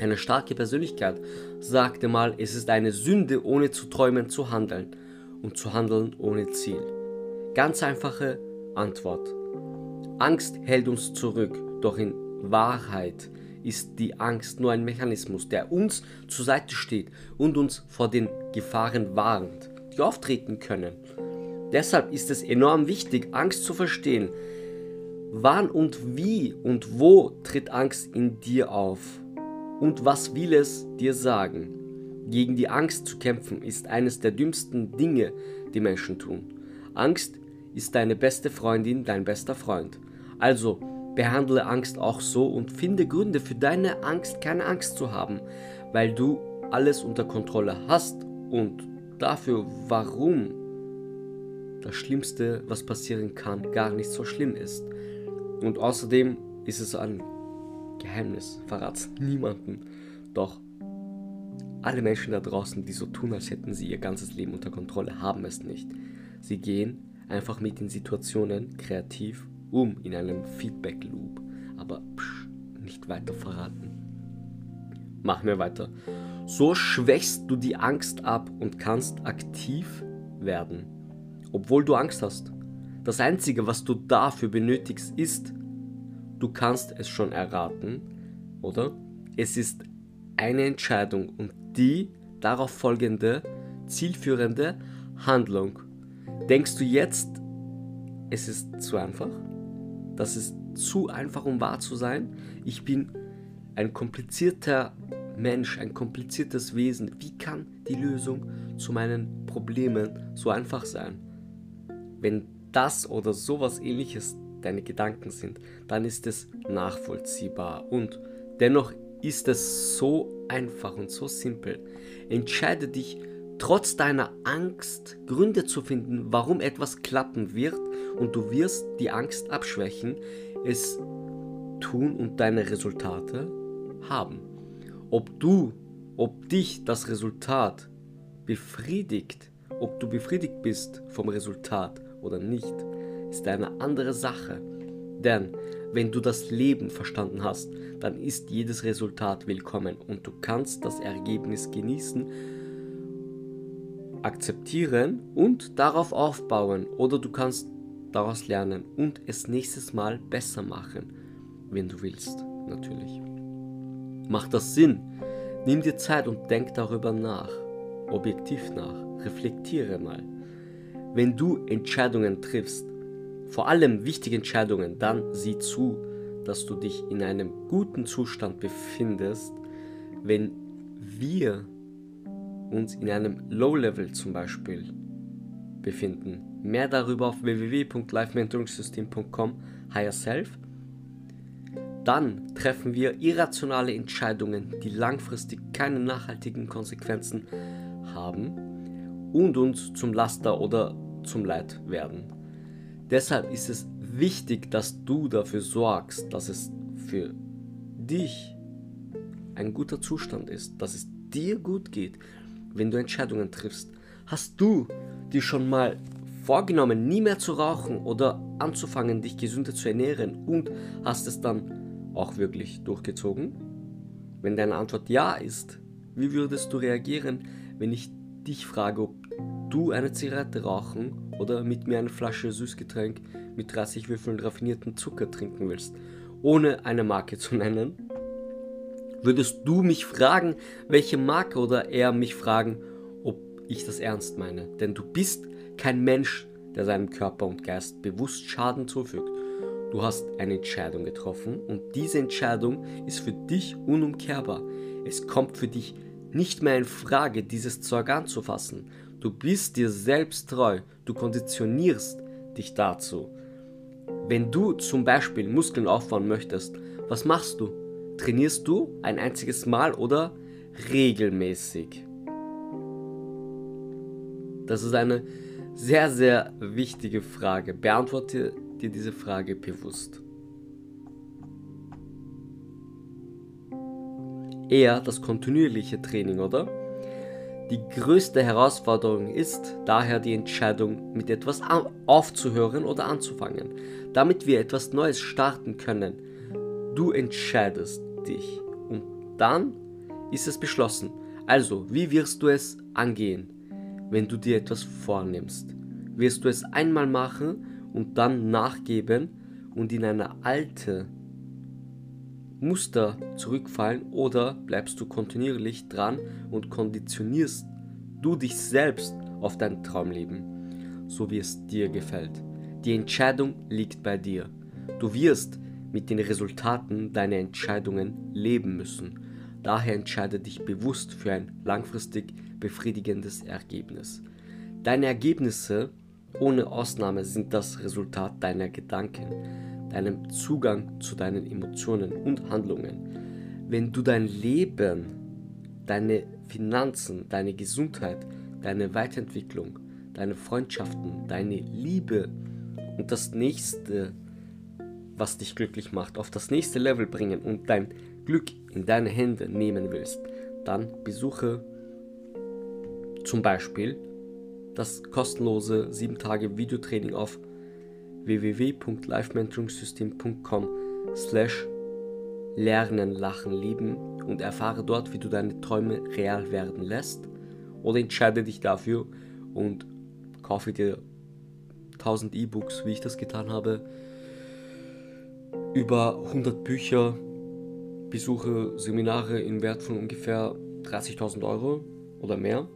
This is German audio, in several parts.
Eine starke Persönlichkeit sagte mal, es ist eine Sünde, ohne zu träumen zu handeln und zu handeln ohne Ziel. Ganz einfache Antwort. Angst hält uns zurück, doch in Wahrheit ist die Angst nur ein Mechanismus, der uns zur Seite steht und uns vor den Gefahren warnt, die auftreten können. Deshalb ist es enorm wichtig, Angst zu verstehen. Wann und wie und wo tritt Angst in dir auf? Und was will es dir sagen? Gegen die Angst zu kämpfen ist eines der dümmsten Dinge, die Menschen tun. Angst ist deine beste Freundin, dein bester Freund. Also behandle Angst auch so und finde Gründe für deine Angst, keine Angst zu haben, weil du alles unter Kontrolle hast und dafür, warum das Schlimmste, was passieren kann, gar nicht so schlimm ist. Und außerdem ist es ein Geheimnis, verrat's niemanden. Doch alle Menschen da draußen, die so tun, als hätten sie ihr ganzes Leben unter Kontrolle, haben es nicht. Sie gehen einfach mit den Situationen kreativ um in einem Feedback-Loop. Aber psch, nicht weiter verraten. Machen wir weiter. So schwächst du die Angst ab und kannst aktiv werden, obwohl du Angst hast. Das Einzige, was du dafür benötigst, ist, du kannst es schon erraten, oder? Es ist eine Entscheidung und die darauf folgende, zielführende Handlung. Denkst du jetzt, es ist zu einfach? Das ist zu einfach, um wahr zu sein? Ich bin ein komplizierter Mensch, ein kompliziertes Wesen. Wie kann die Lösung zu meinen Problemen so einfach sein? Wenn das oder sowas ähnliches deine Gedanken sind, dann ist es nachvollziehbar und dennoch ist es so einfach und so simpel. Entscheide dich trotz deiner Angst Gründe zu finden, warum etwas klappen wird und du wirst die Angst abschwächen, es tun und deine Resultate haben. Ob du, ob dich das Resultat befriedigt, ob du befriedigt bist vom Resultat oder nicht, ist eine andere Sache. Denn wenn du das Leben verstanden hast, dann ist jedes Resultat willkommen und du kannst das Ergebnis genießen, akzeptieren und darauf aufbauen oder du kannst daraus lernen und es nächstes Mal besser machen, wenn du willst, natürlich. Macht das Sinn? Nimm dir Zeit und denk darüber nach, objektiv nach, reflektiere mal. Wenn du Entscheidungen triffst, vor allem wichtige Entscheidungen, dann sieh zu, dass du dich in einem guten Zustand befindest, wenn wir uns in einem Low-Level zum Beispiel befinden. Mehr darüber auf www.lifementoringsystem.com Higher Self. Dann treffen wir irrationale Entscheidungen, die langfristig keine nachhaltigen Konsequenzen haben und uns zum Laster oder zum Leid werden. Deshalb ist es wichtig, dass du dafür sorgst, dass es für dich ein guter Zustand ist, dass es dir gut geht wenn du Entscheidungen triffst. Hast du dir schon mal vorgenommen, nie mehr zu rauchen oder anzufangen, dich gesünder zu ernähren und hast es dann auch wirklich durchgezogen? Wenn deine Antwort ja ist, wie würdest du reagieren, wenn ich dich frage, ob du eine Zigarette rauchen oder mit mir eine Flasche Süßgetränk mit 30 Würfeln raffinierten Zucker trinken willst, ohne eine Marke zu nennen? Würdest du mich fragen, welche Marke oder eher mich fragen, ob ich das ernst meine? Denn du bist kein Mensch, der seinem Körper und Geist bewusst Schaden zufügt. Du hast eine Entscheidung getroffen und diese Entscheidung ist für dich unumkehrbar. Es kommt für dich nicht mehr in Frage, dieses Zeug anzufassen. Du bist dir selbst treu, du konditionierst dich dazu. Wenn du zum Beispiel Muskeln aufbauen möchtest, was machst du? Trainierst du ein einziges Mal oder regelmäßig? Das ist eine sehr, sehr wichtige Frage. Beantworte dir diese Frage bewusst. Eher das kontinuierliche Training, oder? Die größte Herausforderung ist daher die Entscheidung, mit etwas aufzuhören oder anzufangen, damit wir etwas Neues starten können. Du entscheidest dich. Und dann ist es beschlossen. Also, wie wirst du es angehen, wenn du dir etwas vornimmst? Wirst du es einmal machen und dann nachgeben und in eine alte Muster zurückfallen oder bleibst du kontinuierlich dran und konditionierst du dich selbst auf dein Traumleben, so wie es dir gefällt. Die Entscheidung liegt bei dir. Du wirst mit den Resultaten deiner Entscheidungen leben müssen. Daher entscheide dich bewusst für ein langfristig befriedigendes Ergebnis. Deine Ergebnisse ohne Ausnahme sind das Resultat deiner Gedanken, deinem Zugang zu deinen Emotionen und Handlungen. Wenn du dein Leben, deine Finanzen, deine Gesundheit, deine Weiterentwicklung, deine Freundschaften, deine Liebe und das nächste, was dich glücklich macht, auf das nächste Level bringen und dein Glück in deine Hände nehmen willst, dann besuche zum Beispiel das kostenlose 7 Tage Videotraining auf www.lifementoringsystem.com slash lernen, lachen, lieben und erfahre dort, wie du deine Träume real werden lässt oder entscheide dich dafür und kaufe dir 1000 E-Books, wie ich das getan habe, über 100 Bücher, besuche Seminare in Wert von ungefähr 30.000 Euro oder mehr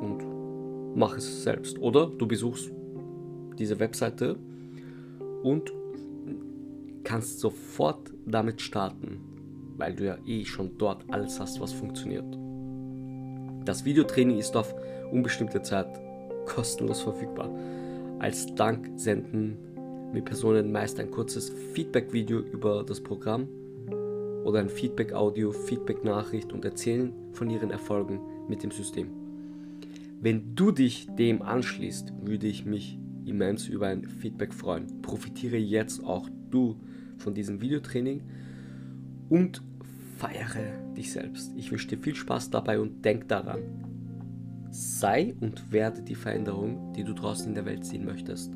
und mach es selbst. Oder du besuchst diese Webseite und kannst sofort damit starten, weil du ja eh schon dort alles hast, was funktioniert. Das Videotraining ist auf unbestimmte Zeit kostenlos verfügbar. Als Dank senden mir Personen meist ein kurzes Feedback-Video über das Programm oder ein Feedback-Audio, Feedback-Nachricht und erzählen von ihren Erfolgen mit dem System. Wenn du dich dem anschließt, würde ich mich immens über ein Feedback freuen. Profitiere jetzt auch du von diesem Videotraining und feiere dich selbst. Ich wünsche dir viel Spaß dabei und denk daran. Sei und werde die Veränderung, die du draußen in der Welt sehen möchtest.